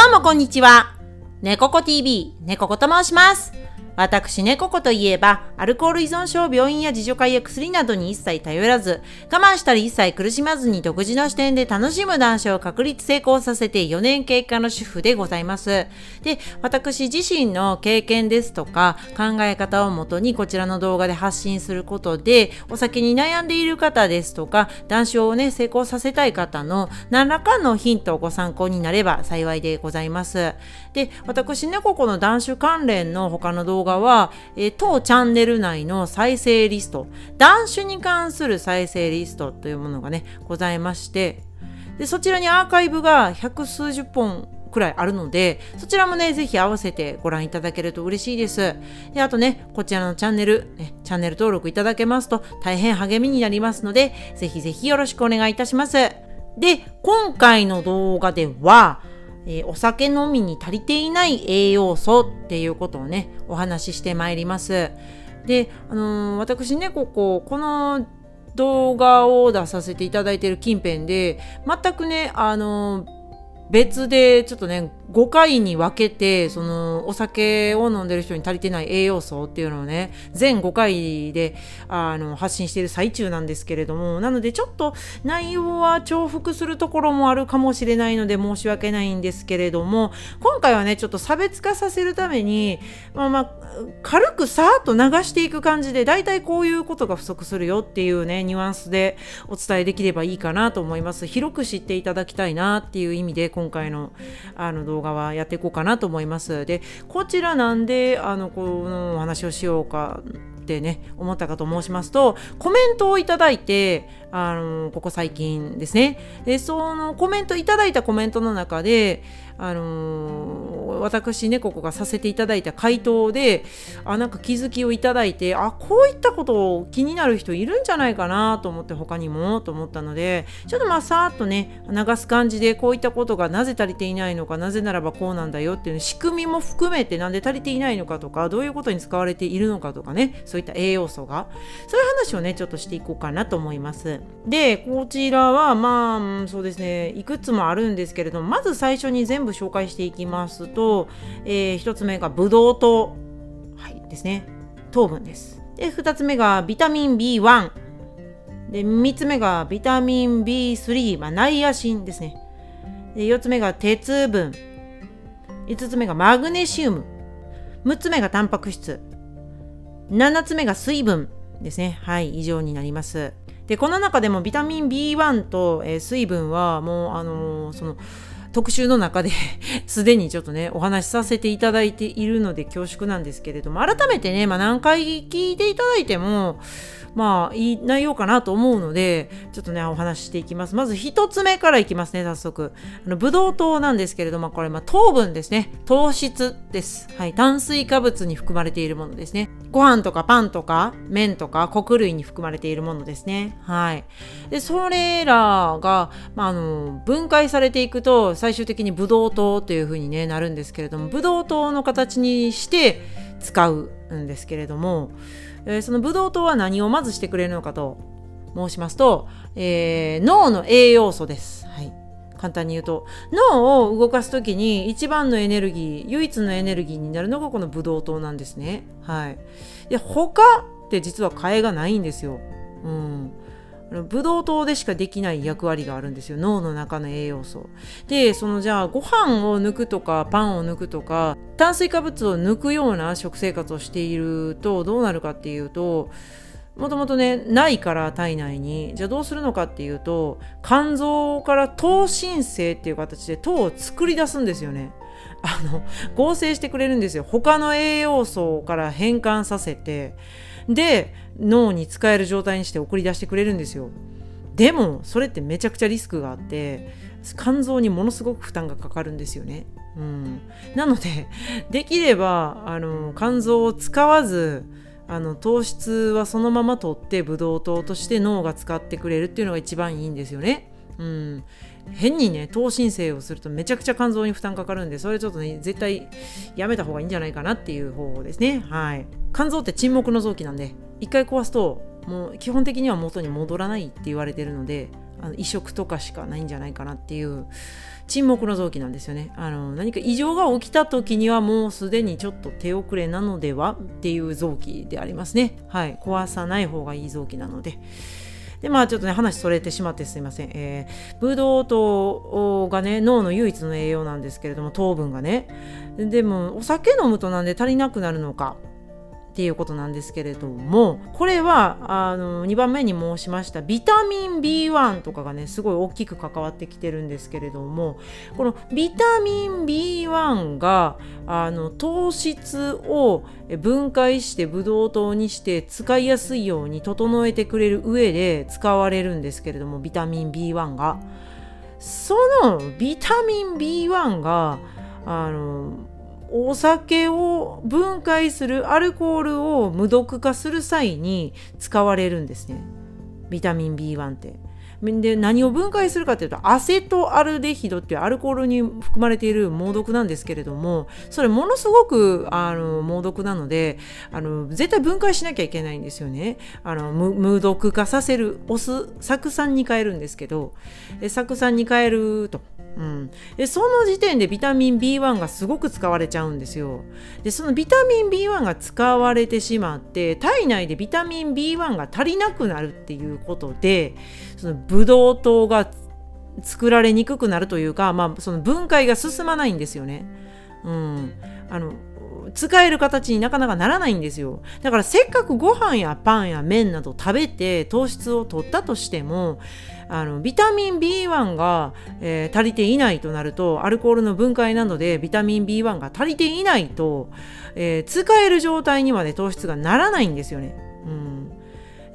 どうもこんにちは。猫子 TV、猫子と申します。私、猫子といえば、アルコール依存症、病院や自助会や薬などに一切頼らず、我慢したり一切苦しまずに独自の視点で楽しむ男子を確立成功させて4年経過の主婦でございます。で、私自身の経験ですとか、考え方をもとにこちらの動画で発信することで、お酒に悩んでいる方ですとか、男子をね、成功させたい方の何らかのヒントをご参考になれば幸いでございます。で、私、猫子の男子関連の他の動画画は、えー、当チャンネル内の再生リスト、男子に関する再生リストというものがね、ございまして、でそちらにアーカイブが百数十本くらいあるので、そちらもね、ぜひ合わせてご覧いただけると嬉しいです。で、あとね、こちらのチャンネル、ね、チャンネル登録いただけますと大変励みになりますので、ぜひぜひよろしくお願いいたします。で、今回の動画では、えー、お酒飲みに足りていない栄養素っていうことをねお話ししてまいります。で、あのー、私ねこここの動画を出させていただいている近辺で全くねあのー別でちょっとね5回に分けてそのお酒を飲んでる人に足りてない栄養素っていうのをね全5回であの発信している最中なんですけれどもなのでちょっと内容は重複するところもあるかもしれないので申し訳ないんですけれども今回はねちょっと差別化させるためにまあまあ軽くさーっと流していく感じで大体こういうことが不足するよっていうねニュアンスでお伝えできればいいかなと思います。広く知っていただきたいなっていう意味で今回のあの動画動画はやっていこうかなと思います。でこちらなんであのこのお話をしようかってね思ったかと申しますとコメントをいただいてあのここ最近ですね。でそのコメントいただいたコメントの中であの、私ねここがさせていただいた回答であなんか気づきをいただいてあこういったことを気になる人いるんじゃないかなと思って他にもと思ったのでちょっとまあさーっとね流す感じでこういったことがなぜ足りていないのかなぜならばこうなんだよっていう仕組みも含めてなんで足りていないのかとかどういうことに使われているのかとかねそういった栄養素がそういう話をねちょっとしていこうかなと思います。でこちらはまあそうですね。いくつもあるんですけれどもまず最初に全部紹介していきますと、えー、1つ目がブドウ糖、はい、ですね。糖分です。で2つ目がビタミン B1 で3つ目がビタミン B3、まあ、ナイアシンですね。で4つ目が鉄分。5つ目がマグネシウム。6つ目がタンパク質。7つ目が水分ですね。はい以上になります。でこの中でもビタミン B1 と、えー、水分はもうあのー、その特集の中で すでにちょっとねお話しさせていただいているので恐縮なんですけれども改めてね、まあ、何回聞いていただいてもまあいい内容かなと思うのでちょっとねお話ししていきます。まず1つ目からいきますね早速。あのブドウ糖なんですけれどもこれまあ糖分ですね。糖質です。はい炭水化物に含まれているものですね。ご飯とかパンとか麺とか穀類に含まれているものですね。はい。でそれらが、まあ、あの分解されていくと最終的にブドウ糖というふうに、ね、なるんですけれどもブドウ糖の形にして使うんですけれどもえー、そのブドウ糖は何をまずしてくれるのかと申しますと、えー、脳の栄養素です。はい。簡単に言うと脳を動かす時に一番のエネルギー唯一のエネルギーになるのがこのブドウ糖なんですね。はい、で他って実は替えがないんですよ。うん、ブドウ糖でしかできない役割があるんですよ。脳の中の栄養素。でそのじゃあご飯を抜くとかパンを抜くとか炭水化物を抜くような食生活をしているとどうなるかっていうともともとねないから体内に。じゃあどうするのかっていうと肝臓から糖新生っていう形で糖を作り出すんですよね。あの合成してくれるんですよ。他の栄養素から変換させてで脳に使える状態にして送り出してくれるんですよ。でもそれってめちゃくちゃリスクがあって肝臓にものすごく負担がかかるんですよね、うん、なので できればあの肝臓を使わずあの糖質はそのまま取ってブドウ糖として脳が使ってくれるっていうのが一番いいんですよね。うん、変にね糖申請をするとめちゃくちゃ肝臓に負担かかるんでそれちょっとね絶対やめた方がいいんじゃないかなっていう方法ですね。はい。肝臓って沈黙の臓器なんで一回壊すともう基本的には元に戻らないって言われてるのであの移植とかしかないんじゃないかなっていう沈黙の臓器なんですよね。あの何か異常が起きた時にはもうすでにちょっと手遅れなのではっていう臓器でありますね。はい。壊さない方がいい臓器なので。でまあちょっとね話それてしまってすいません、えー、ブドウ糖がね脳の唯一の栄養なんですけれども糖分がね。でもお酒飲むとなんで足りなくなるのか。っていうことなんですけれどもこれはあの2番目に申しましたビタミン B1 とかがねすごい大きく関わってきてるんですけれどもこのビタミン B1 があの糖質を分解してブドウ糖にして使いやすいように整えてくれる上で使われるんですけれどもビタミン B1 が。そのビタミン B1 があのお酒を分解するアルコールを無毒化する際に使われるんですね。ビタミン B1 って。で何を分解するかというとアセトアルデヒドっていうアルコールに含まれている猛毒なんですけれどもそれものすごくあの猛毒なのであの絶対分解しなきゃいけないんですよね。あの無毒化させるお酢酢酸に変えるんですけど酢酸に変えると。うん、でその時点でビタミン B1 がすごく使われちゃうんですよ。でそのビタミン B1 が使われてしまって体内でビタミン B1 が足りなくなるっていうことでそのブドウ糖が作られにくくなるというか、まあ、その分解が進まないんですよね。うん、あの使える形になかなかならないんですよだからせっかくご飯やパンや麺など食べて糖質を取ったとしてもあのビタミン B1 が、えー、足りていないとなるとアルコールの分解などでビタミン B1 が足りていないと、えー、使える状態にまで糖質がならないんですよね。うん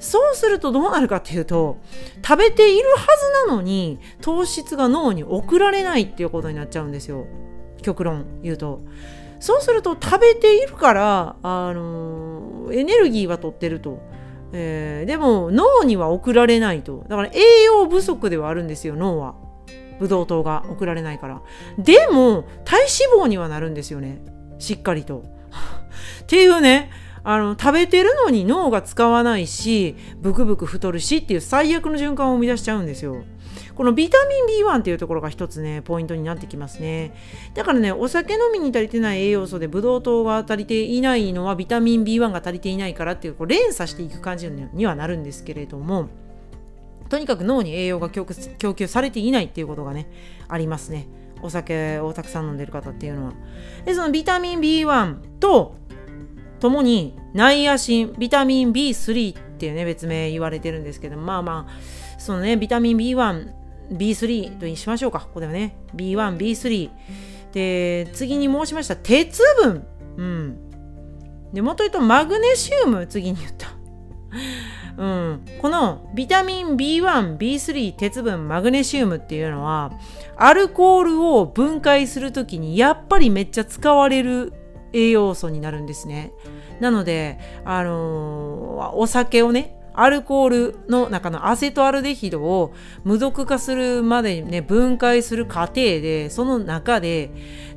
そうするとどうなるかっていうと食べているはずなのに糖質が脳に送られないっていうことになっちゃうんですよ極論言うと。そうすると食べているから、あの、エネルギーは取ってると。えー、でも脳には送られないと。だから栄養不足ではあるんですよ、脳は。ブドウ糖が送られないから。でも、体脂肪にはなるんですよね。しっかりと。っていうね、あの食べてるのに脳が使わないしブクブク太るしっていう最悪の循環を生み出しちゃうんですよ。このビタミン B1 っていうところが一つねポイントになってきますね。だからねお酒飲みに足りてない栄養素でブドウ糖が足りていないのはビタミン B1 が足りていないからっていうこう連鎖していく感じにはなるんですけれどもとにかく脳に栄養が供給されていないっていうことがねありますね。お酒をたくさん飲んでる方っていうのは。でそのビタミン B1 とともにナイアシンビタミン B3 っていうね別名言われてるんですけどまあまあそのねビタミン B1 B3 としましょうか。ここではね。B1、B3。で、次に申しました鉄分。うん。で、もと言うとマグネシウム、次に言った。うん、このビタミン B1、B3、鉄分、マグネシウムっていうのはアルコールを分解する時にやっぱりめっちゃ使われる栄養素になるんですね。なので、あのー、お酒をねアルコールの中のアセトアルデヒドを無毒化するまでにね分解する過程でその中で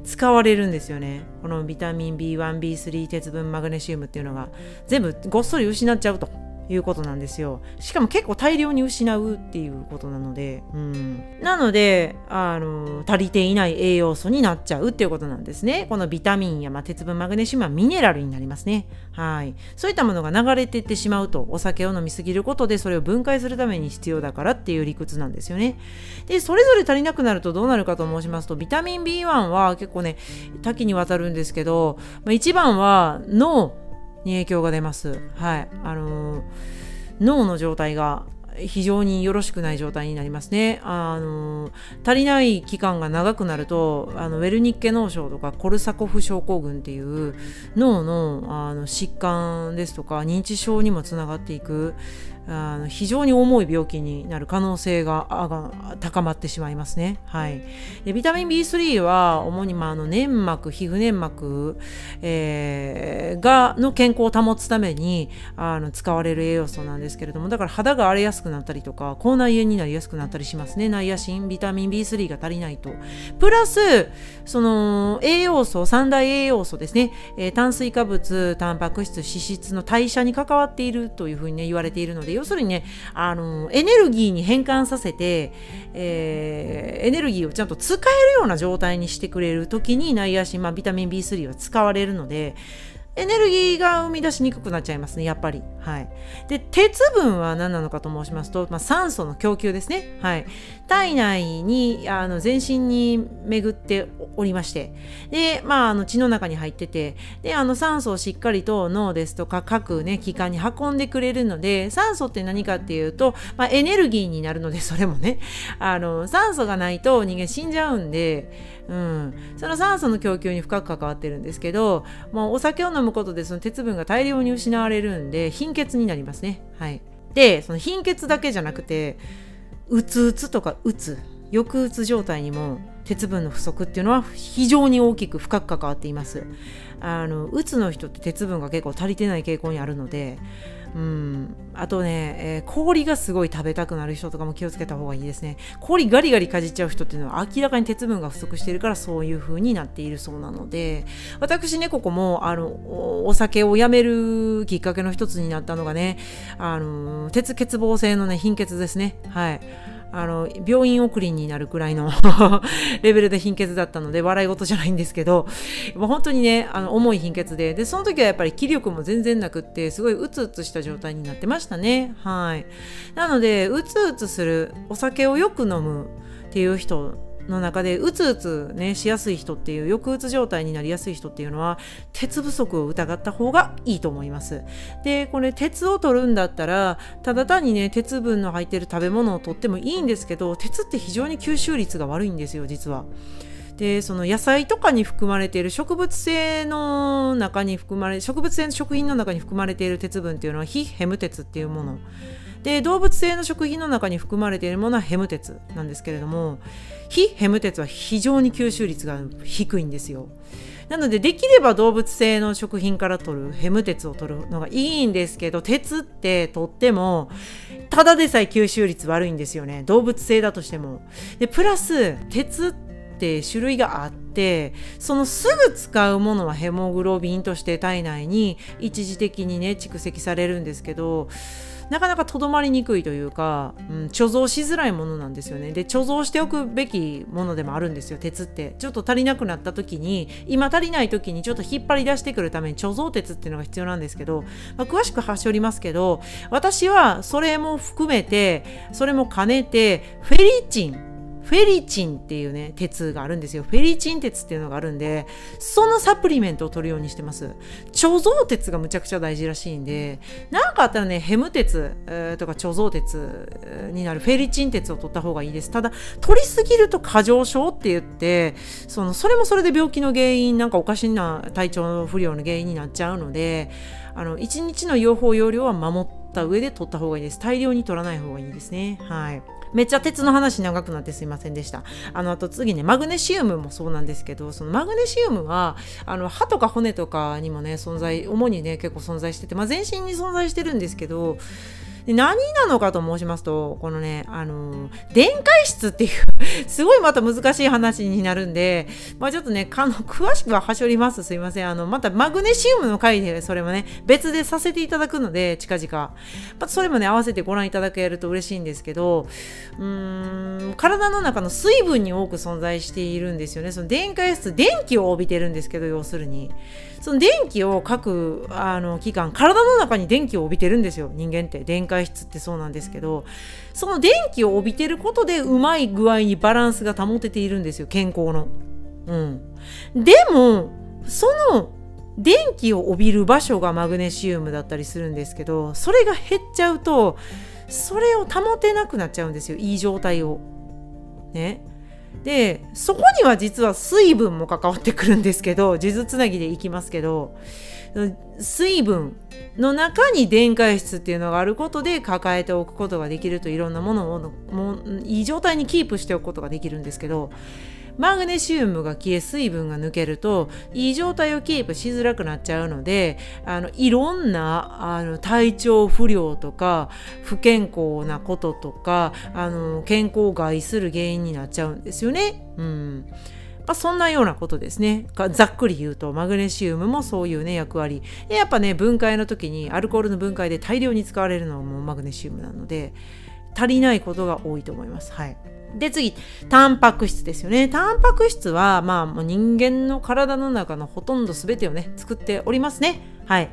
使われるんですよね。このビタミン B1、B3 鉄分マグネシウムっていうのが。全部ごっそり失っちゃうと。いうことなんですよ。しかも結構大量に失うっていうことなので、うん、なのであの足りていない栄養素になっちゃうっていうことなんですね。このビタミンや、まあ、鉄分マグネシウムはミネラルになりますね。はい。そういったものが流れていってしまうとお酒を飲みすぎることでそれを分解するために必要だからっていう理屈なんですよね。でそれぞれ足りなくなるとどうなるかと申しますとビタミン B1 は結構ね多岐にわたるんですけど、まあ、一番は脳に影響が出ます。はい。あのー、脳の状態が非常によろしくない状態になりますね。あの足りない期間が長くなるとあのウェルニッケ脳症とかコルサコフ症候群っていう脳のあの疾患ですとか認知症にもつながっていくあの非常に重い病気になる可能性が高まってしまいますね。はい、でビタミン B3 は主にまあの粘膜皮膚粘膜、えー、がの健康を保つためにあの使われる栄養素なんですけれどもだから肌が荒れやすくなったりとか口内炎になりやすくなったりしますね。ナイアシンビタミン B3 が足りないと。プラスその栄養素三大栄養素ですね、えー、炭水化物タンパク質脂質の代謝に関わっているというふうに、ね、言われているので要するにねあのエネルギーに変換させて、えー、エネルギーをちゃんと使えるような状態にしてくれる時にナイアシン、まあ、ビタミン B3 は使われるのでエネルギーが生み出しにくくなっちゃいますね、やっぱり。はい。で、鉄分は何なのかと申しますと、まあ、酸素の供給ですね。はい。体内に、あの、全身に巡っておりまして、で、まあ、あの、血の中に入ってて、で、あの、酸素をしっかりと脳ですとか各ね、器官に運んでくれるので、酸素って何かっていうと、まあ、エネルギーになるので、それもね、あの、酸素がないと人間死んじゃうんで、うん、その酸素の供給に深く関わってるんですけど、もうお酒を飲むことでその鉄分が大量に失われるんで貧血になりますね。はい、でその貧血だけじゃなくてうつうつとかうつ抑うつ状態にも鉄分の不足っていうのは非常に大きく深く関わっています。あのうつの人って鉄分が結構足りてない傾向にあるのでうん、あとね、えー、氷がすごい食べたくなる人とかも気をつけた方がいいですね。氷ガリガリかじっちゃう人っていうのは明らかに鉄分が不足してるからそういう風になっているそうなので私ねここもあのお酒をやめるきっかけの一つになったのがねあの鉄欠乏性のね貧血ですね。はい。あの病院送りになるくらいの レベルで貧血だったので笑い事じゃないんですけどもう本当にねあの重い貧血ででその時はやっぱり気力も全然なくってすごいうつうつした状態になってましたね。はい。なのでうつうつするお酒をよく飲むっていう人の中でうつうつねしやすい人っていう抑うつ状態になりやすい人っていうのは鉄不足を疑った方がいいと思いますでこれ鉄を取るんだったらただ単にね鉄分の入ってる食べ物を取ってもいいんですけど鉄って非常に吸収率が悪いんですよ実は。でその野菜とかに含まれている植物性の中に含まれ植物性の食品の中に含まれている鉄分っていうのは非ヘム鉄っていうもので動物性の食品の中に含まれているものはヘム鉄なんですけれども非ヘム鉄は非常に吸収率が低いんですよ。なのでできれば動物性の食品から取るヘム鉄を取るのがいいんですけど鉄ってとってもただでさえ吸収率悪いんですよね。動物性だとしても。でプラス鉄って種類があってそのすぐ使うものはヘモグロビンとして体内に一時的にね蓄積されるんですけどなかなかとどまりにくいというか、うん、貯蔵しづらいものなんですよね。で貯蔵しておくべきものでもあるんですよ。鉄って。ちょっと足りなくなった時に今足りない時にちょっと引っ張り出してくるために貯蔵鉄っていうのが必要なんですけど、まあ、詳しく端折りますけど私はそれも含めてそれも兼ねてフェリチンフェリチンっていうね、鉄があるんですよ。フェリチン鉄っていうのがあるんで、そのサプリメントを取るようにしてます。貯蔵鉄がむちゃくちゃ大事らしいんで、なんかあったらね、ヘム鉄、えー、とか貯蔵鉄になるフェリチン鉄を取った方がいいです。ただ、取りすぎると過剰症って言って、その、それもそれで病気の原因、なんかおかしな体調の不良の原因になっちゃうので、あの、1日の用法用量は守った上で取った方がいいです。大量に取らない方がいいですね。はい。めっちゃ鉄の話長くなってすいませんでした。あの、あと次ね、マグネシウムもそうなんですけど、そのマグネシウムは、あの、歯とか骨とかにもね、存在、主にね、結構存在してて、まあ、全身に存在してるんですけど、で何なのかと申しますと、このね、あの、電解質っていう すごいまた難しい話になるんで、まあちょっとね、あの詳しくは端折ります。すいません。あの、またマグネシウムの回でそれもね、別でさせていただくので、近々。またそれもね、合わせてご覧いただけると嬉しいんですけど、うーん、体の中の水分に多く存在しているんですよね。その電解質、電気を帯びてるんですけど、要するに。その電気を各あの器官体の中に電気を帯びてるんですよ人間って電解質ってそうなんですけどその電気を帯びてることでうまい具合にバランスが保てているんですよ健康の。うん、でもその電気を帯びる場所がマグネシウムだったりするんですけどそれが減っちゃうとそれを保てなくなっちゃうんですよいい状態を。ね。でそこには実は水分も関わってくるんですけど数珠つなぎでいきますけど水分の中に電解質っていうのがあることで抱えておくことができるといろんなものをもいい状態にキープしておくことができるんですけどマグネシウムが消え水分が抜けるといい状態をキープしづらくなっちゃうのであのいろんなあの体調不良とか不健康なこととかあの健康を害する原因になっちゃうんですよね。うん。まあ、そんなようなことですね。ざっくり言うとマグネシウムもそういうね役割。やっぱね分解の時にアルコールの分解で大量に使われるのもマグネシウムなので足りないことが多いと思います。はい。で次タンパク質ですよね。タンパク質はまあもう人間の体の中のほとんど全てをね作っておりますね。はい。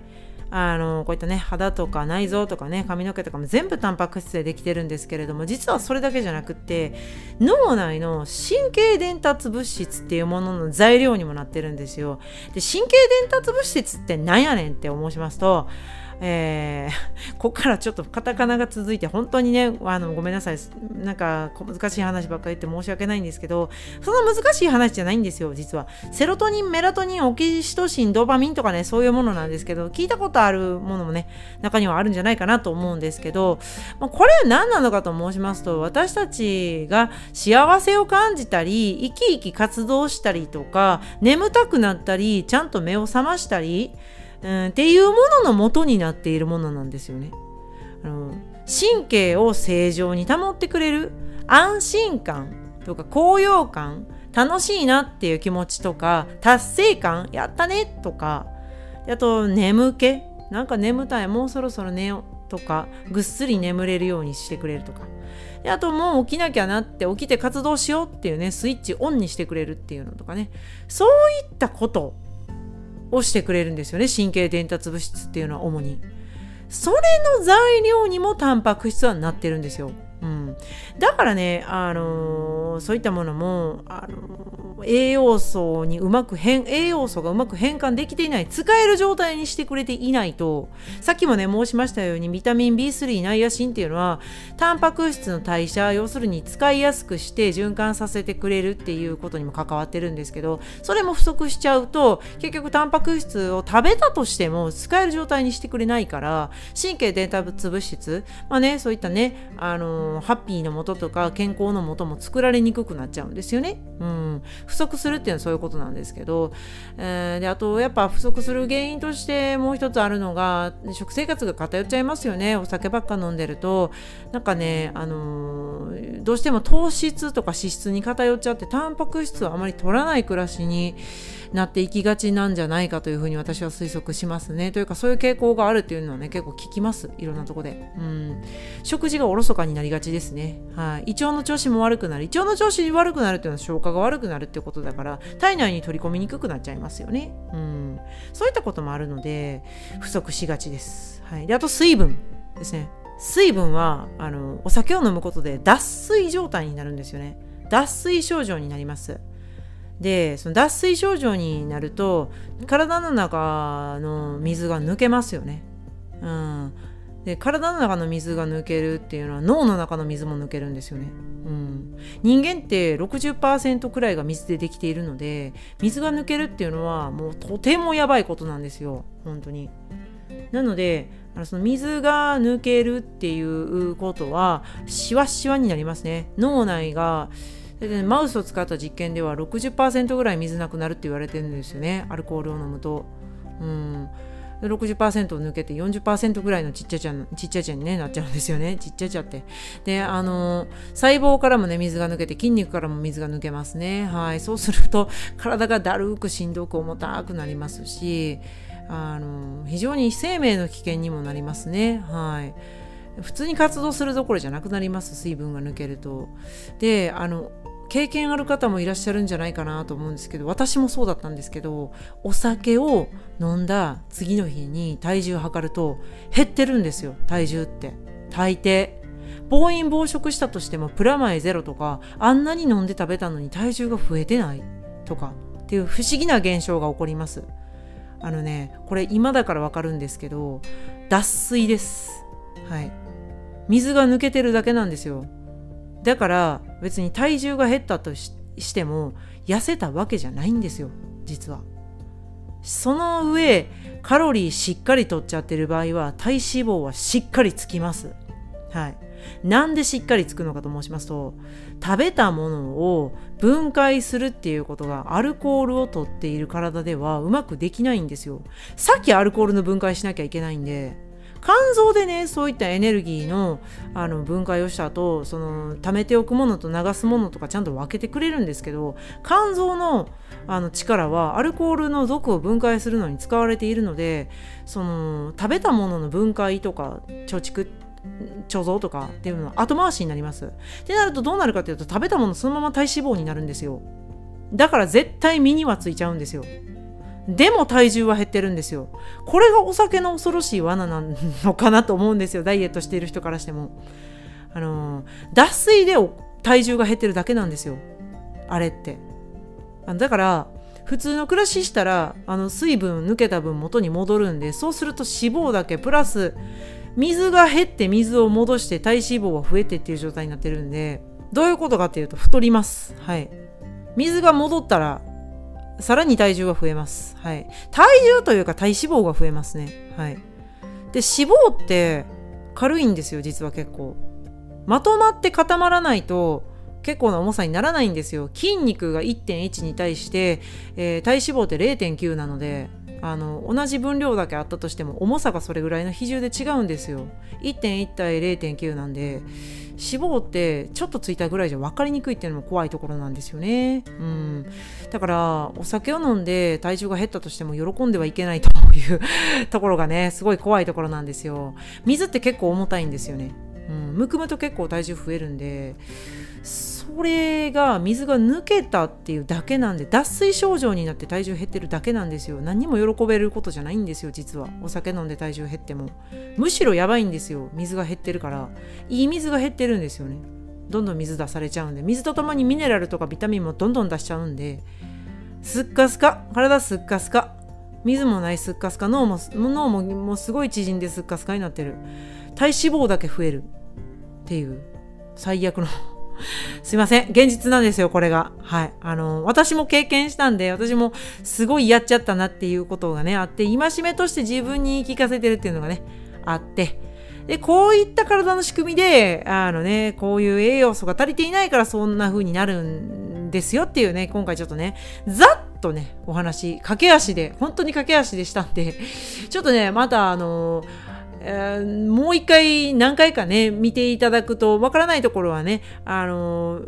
あのこういったね肌とか内臓とかね髪の毛とかも全部タンパク質でできてるんですけれども実はそれだけじゃなくって脳内の神経伝達物質っていうものの材料にもなってるんですよ。で神経伝達物質って何やねんって申しますとえー、ここからちょっとカタカナが続いて本当にねあのごめんなさい。なんか難しい話ばっかり言って申し訳ないんですけどそんな難しい話じゃないんですよ実は。セロトニンメラトニンオキシトシンドーパミンとかねそういうものなんですけど聞いたことあるものもね中にはあるんじゃないかなと思うんですけど、まあ、これは何なのかと申しますと私たちが幸せを感じたり生き生き活動したりとか眠たくなったりちゃんと目を覚ましたりうん、っていうものの元になっているものなんですよね。あの神経を正常に保ってくれる安心感とか高揚感楽しいなっていう気持ちとか達成感やったねとかあと眠気なんか眠たいもうそろそろ寝ようとかぐっすり眠れるようにしてくれるとか。であともう起きなきゃなって起きて活動しようっていうねスイッチオンにしてくれるっていうのとかね。そういったことをしてくれるんですよね。神経伝達物質っていうのは主に。それの材料にもタンパク質はなってるんですよ。うん、だからね、あのー、そういったものも、あのー、栄養素にうまく変栄養素がうまく変換できていない使える状態にしてくれていないとさっきもね申しましたようにビタミン B3 ナイアシンっていうのはタンパク質の代謝要するに使いやすくして循環させてくれるっていうことにも関わってるんですけどそれも不足しちゃうと結局タンパク質を食べたとしても使える状態にしてくれないから神経伝達物質まあねそういったねあのーハッピーのもとか健康のもとも作られにくくなっちゃうんですよね。うん、不足するっていうのはそういうことなんですけど、えー、であとやっぱ不足する原因としてもう一つあるのが食生活が偏っちゃいますよね。お酒ばっか飲んでると。なんかね、あのー、どうしても糖質とか脂質に偏っちゃってタンパク質をあまり取らない暮らしになっていきがちなんじゃないかというふうに私は推測しますね。というかそういう傾向があるっていうのはね結構聞きますいろんなとこで。うん、食事がおろそかになりがちですね。はい、胃腸の調子も悪くなる胃腸の調子悪くなるっていうのは消化が悪くなるってことだから体内に取り込みにくくなっちゃいますよね。うん、そういったこともあるので不足しがちです。はい、であと水分ですね。水分はあのお酒を飲むことで脱水状態になるんですよね。脱水症状になります。でその脱水症状になると体の中の水が抜けますよね。うん、で体の中の水が抜けるっていうのは脳の中の水も抜けるんですよね。うん、人間って60%くらいが水でできているので水が抜けるっていうのはもうとてもやばいことなんですよ本当に。なのでその水が抜けるっていうことはしわしわになりますね。脳内がで、ね、マウスを使った実験では60%ぐらい水なくなるって言われてるんですよねアルコールを飲むと。うん60%を抜けて40%ぐらいのちっちゃちゃちっちゃちゃに、ね、なっちゃうんですよね ちっちゃちゃって。であの細胞からもね水が抜けて筋肉からも水が抜けますね。はいそうすると体がだるくしんどく重たくなりますしあの非常に生命の危険にもなりますね。はい普通に活動するどころじゃなくなります水分が抜けると。であの経験ある方もいらっしゃるんじゃないかなと思うんですけど私もそうだったんですけどお酒を飲んだ次の日に体重測ると減ってるんですよ体重って。大抵。暴飲暴食したとしてもプラマイゼロとかあんなに飲んで食べたのに体重が増えてないとかっていう不思議な現象が起こります。あのねこれ今だからわかるんですけど脱水です。はい。水が抜けてるだけなんですよ。だから別に体重が減ったとしても痩せたわけじゃないんですよ実は。その上カロリーしっかりとっちゃってる場合は体脂肪はしっかりつきます。はい。なんでしっかりつくのかと申しますと食べたものを分解するっていうことがアルコールを取っている体ではうまくできないんですよ。さっきアルコールの分解しなきゃいけないんで。肝臓でねそういったエネルギーのあの分解をした後その溜めておくものと流すものとかちゃんと分けてくれるんですけど肝臓のあの力はアルコールの毒を分解するのに使われているのでその食べたものの分解とか貯蓄貯蔵とかっていうのは後回しになります。ってなるとどうなるかというと食べたものそのまま体脂肪になるんですよ。だから絶対身にはついちゃうんですよ。でも体重は減ってるんですよ。これがお酒の恐ろしい罠なのかなと思うんですよ。ダイエットしている人からしても。あの脱水で体重が減ってるだけなんですよ。あれって。だから普通の暮らししたらあの水分抜けた分元に戻るんでそうすると脂肪だけプラス水が減って水を戻して体脂肪は増えてっていう状態になってるんでどういうことかっていうと太りますはい水が戻ったらさらに体重が増えます。はい。体重というか体脂肪が増えますね。はい。で脂肪って軽いんですよ実は結構。まとまって固まらないと結構な重さにならないんですよ。筋肉が1.1に対して、えー、体脂肪って0.9なのであの同じ分量だけあったとしても重さがそれぐらいの比重で違うんですよ。1.1対0.9なんで。脂肪ってちょっとついたぐらいじゃ分かりにくいっていうのも怖いところなんですよね。うん。だからお酒を飲んで体重が減ったとしても喜んではいけないというところがね すごい怖いところなんですよ。水って結構重たいんですよね。うん、むくむと結構体重増えるんでそれが水が抜けたっていうだけなんで脱水症状になって体重減ってるだけなんですよ。何にも喜べることじゃないんですよ実は。お酒飲んで体重減っても。むしろやばいんですよ水が減ってるから。いい水が減ってるんですよね。どんどん水出されちゃうんで。水とともにミネラルとかビタミンもどんどん出しちゃうんで。すっかすか。体すっかすか。水もないすっかすか。脳も脳ももうすごい縮んですっかすかになってる。体脂肪だけ増えるっていう。最悪の すいません。現実なんですよ、これが。はい。あの、私も経験したんで、私もすごいやっちゃったなっていうことがね、あって、戒めとして自分に言い聞かせてるっていうのがね、あって、で、こういった体の仕組みで、あのね、こういう栄養素が足りていないからそんな風になるんですよっていうね、今回ちょっとね、ざっとね、お話、駆け足で、本当に駆け足でしたんで、ちょっとね、またあのーえ、もう一回何回かね見ていただくとわからないところはねあの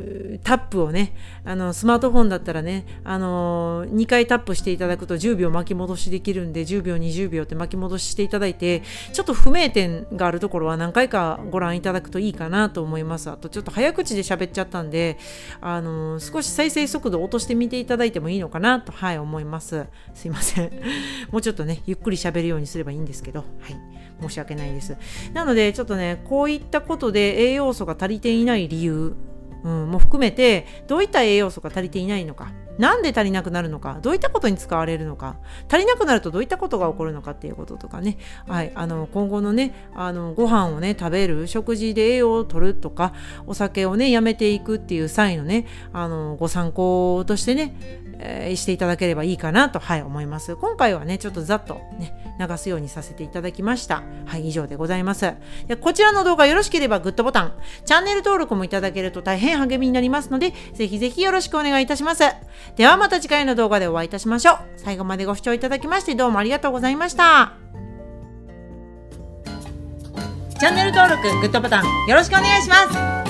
タップをねあのスマートフォンだったらねあの2回タップしていただくと10秒巻き戻しできるんで10秒20秒って巻き戻ししていただいてちょっと不明点があるところは何回かご覧いただくといいかなと思います。あとちょっと早口で喋っちゃったんであの少し再生速度を落としてみていただいてもいいのかなとはい思います。すいません。もうちょっとねゆっくり喋るようにすればいいんですけどはい。申し訳ないです。なので、ちょっとね、こういったことで栄養素が足りていない理由、うん、も含めて、どういった栄養素が足りていないのか、なんで足りなくなるのか、どういったことに使われるのか、足りなくなるとどういったことが起こるのかっていうこととかね、はい、あの今後のね、あのご飯をね、食べる、食事で栄養を取るとか、お酒をね、やめていくっていう際のね、あのご参考としてね、えー、していただければいいかなと、はい、思います。今回はね、ちょっとざっとね、流すようにさせていただきました。はい、以上でございます。でこちらの動画よろしければグッドボタン、チャンネル登録もいただけると大変励みになりますので、ぜひぜひよろしくお願いいたします。ではまた次回の動画でお会いいたしましょう。最後までご視聴いただきましてどうもありがとうございました。チャンネル登録、グッドボタンよろしくお願いします。